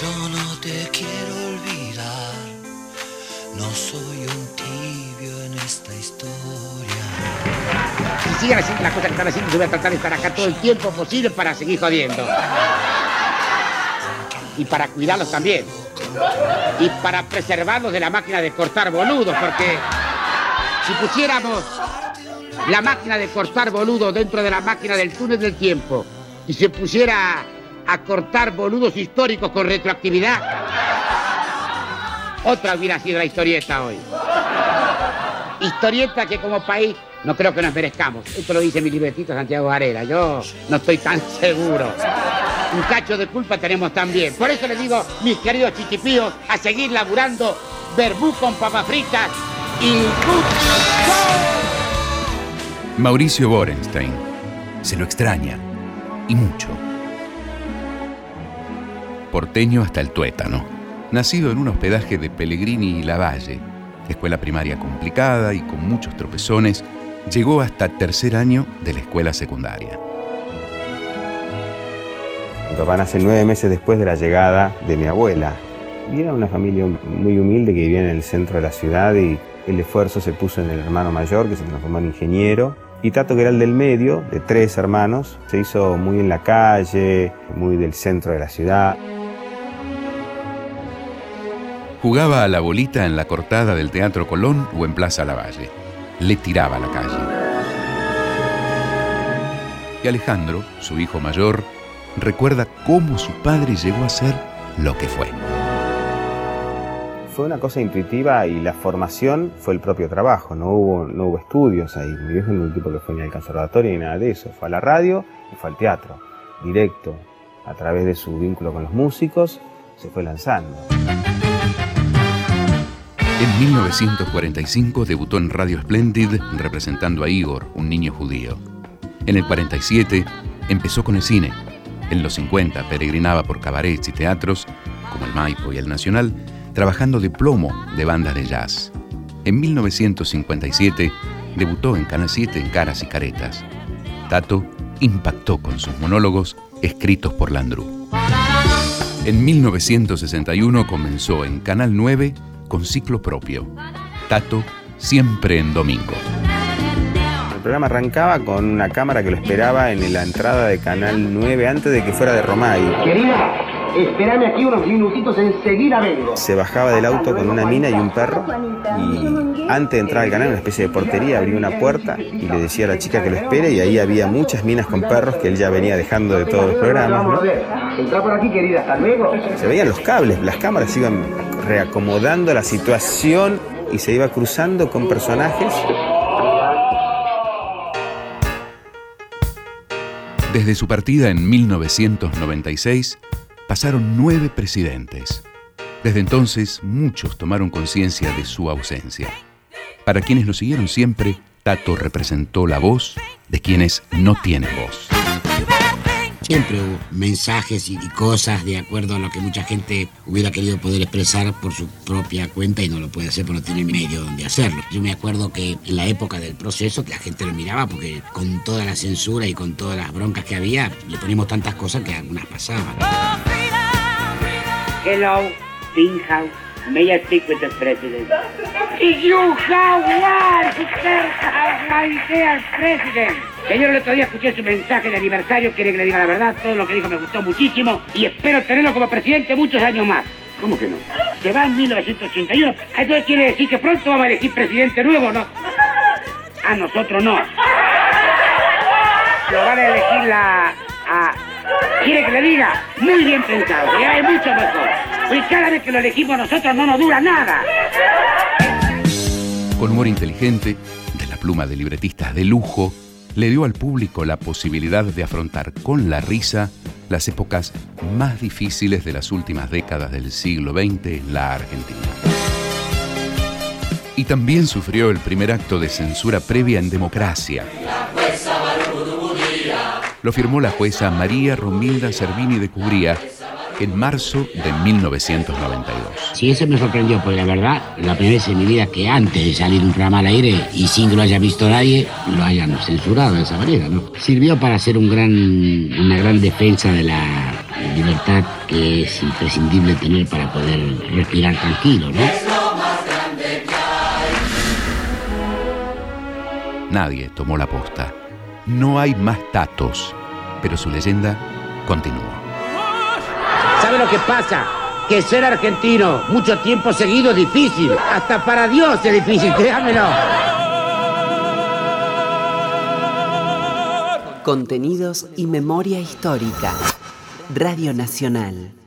Yo no te quiero olvidar, no soy un tibio en esta historia. Si siguen haciendo las cosas que están haciendo, yo voy a tratar de estar acá todo el tiempo posible para seguir jodiendo. Y para cuidarlos también. Y para preservarlos de la máquina de cortar boludos, porque si pusiéramos la máquina de cortar boludos dentro de la máquina del túnel del tiempo y se pusiera a cortar boludos históricos con retroactividad, otra hubiera sido la historieta hoy. Historieta que como país no creo que nos merezcamos. Esto lo dice mi libretito Santiago Varela. Yo no estoy tan seguro. Un cacho de culpa tenemos también. Por eso les digo, mis queridos chiquipíos, a seguir laburando verbú con papas fritas y Mauricio Borenstein. Se lo extraña. Y mucho. Porteño hasta el tuétano. Nacido en un hospedaje de Pellegrini y Lavalle, escuela primaria complicada y con muchos tropezones, llegó hasta tercer año de la escuela secundaria. Mi papá nace nueve meses después de la llegada de mi abuela. Y era una familia muy humilde que vivía en el centro de la ciudad y el esfuerzo se puso en el hermano mayor, que se transformó en ingeniero. Y Tato, que era el del medio, de tres hermanos, se hizo muy en la calle, muy del centro de la ciudad. Jugaba a la bolita en la cortada del Teatro Colón o en Plaza Lavalle. Le tiraba a la calle. Y Alejandro, su hijo mayor, recuerda cómo su padre llegó a ser lo que fue. Fue una cosa intuitiva y la formación fue el propio trabajo, no hubo, no hubo estudios ahí. Mi viejo no un tipo que fue ni al conservatorio ni nada de eso, fue a la radio y fue al teatro, directo, a través de su vínculo con los músicos, se fue lanzando. En 1945 debutó en Radio Splendid representando a Igor, un niño judío. En el 47 empezó con el cine. En los 50 peregrinaba por cabarets y teatros, como el Maipo y el Nacional, trabajando de plomo de bandas de jazz. En 1957 debutó en Canal 7 en Caras y Caretas. Tato impactó con sus monólogos escritos por Landru. En 1961 comenzó en Canal 9 con ciclo propio. Tato siempre en domingo. El programa arrancaba con una cámara que lo esperaba en la entrada de Canal 9 antes de que fuera de Romay. Querida, espérame aquí unos minutitos, enseguida vengo. Se bajaba del auto con una mina y un perro y antes de entrar al canal, una especie de portería, abría una puerta y le decía a la chica que lo espere y ahí había muchas minas con perros que él ya venía dejando de todos los programas. ¿no? Entra por aquí, querida, hasta luego. Se veían los cables, las cámaras iban reacomodando la situación y se iba cruzando con personajes. Desde su partida en 1996, pasaron nueve presidentes. Desde entonces, muchos tomaron conciencia de su ausencia. Para quienes lo siguieron siempre, Tato representó la voz de quienes no tienen voz. Siempre hubo mensajes y cosas de acuerdo a lo que mucha gente hubiera querido poder expresar por su propia cuenta y no lo puede hacer porque no tiene medio donde hacerlo. Yo me acuerdo que en la época del proceso que la gente lo miraba porque con toda la censura y con todas las broncas que había le poníamos tantas cosas que algunas pasaban. Hello, House. May I speak with the president? you have one, sir, my dear president. Señor, el otro día escuché su mensaje de aniversario, quiere que le diga la verdad, todo lo que dijo me gustó muchísimo y espero tenerlo como presidente muchos años más. ¿Cómo que no? Se va en 1981, entonces quiere decir que pronto vamos a elegir presidente nuevo, ¿no? A nosotros no. Lo van a elegir la... A, quiere que le diga, muy bien pensado, ya es mucho mejor. Y cada vez que lo elegimos nosotros no nos dura nada. Con humor inteligente, de la pluma de libretistas de lujo, le dio al público la posibilidad de afrontar con la risa las épocas más difíciles de las últimas décadas del siglo XX en la Argentina. Y también sufrió el primer acto de censura previa en democracia. Lo firmó la jueza María Romilda Servini de Cubría en marzo de 1992. Sí, eso me sorprendió, porque la verdad, la primera vez en mi vida que antes de salir un programa al aire y sin que lo haya visto nadie, lo hayan censurado de esa manera, ¿no? Sirvió para hacer un gran, una gran defensa de la, libertad que es imprescindible tener para poder respirar tranquilo, ¿no? Nadie tomó la posta. No hay más tatos, pero su leyenda continúa. ¿Sabe lo que pasa? Que ser argentino mucho tiempo seguido es difícil. Hasta para Dios es difícil, créamelo. Contenidos y memoria histórica. Radio Nacional.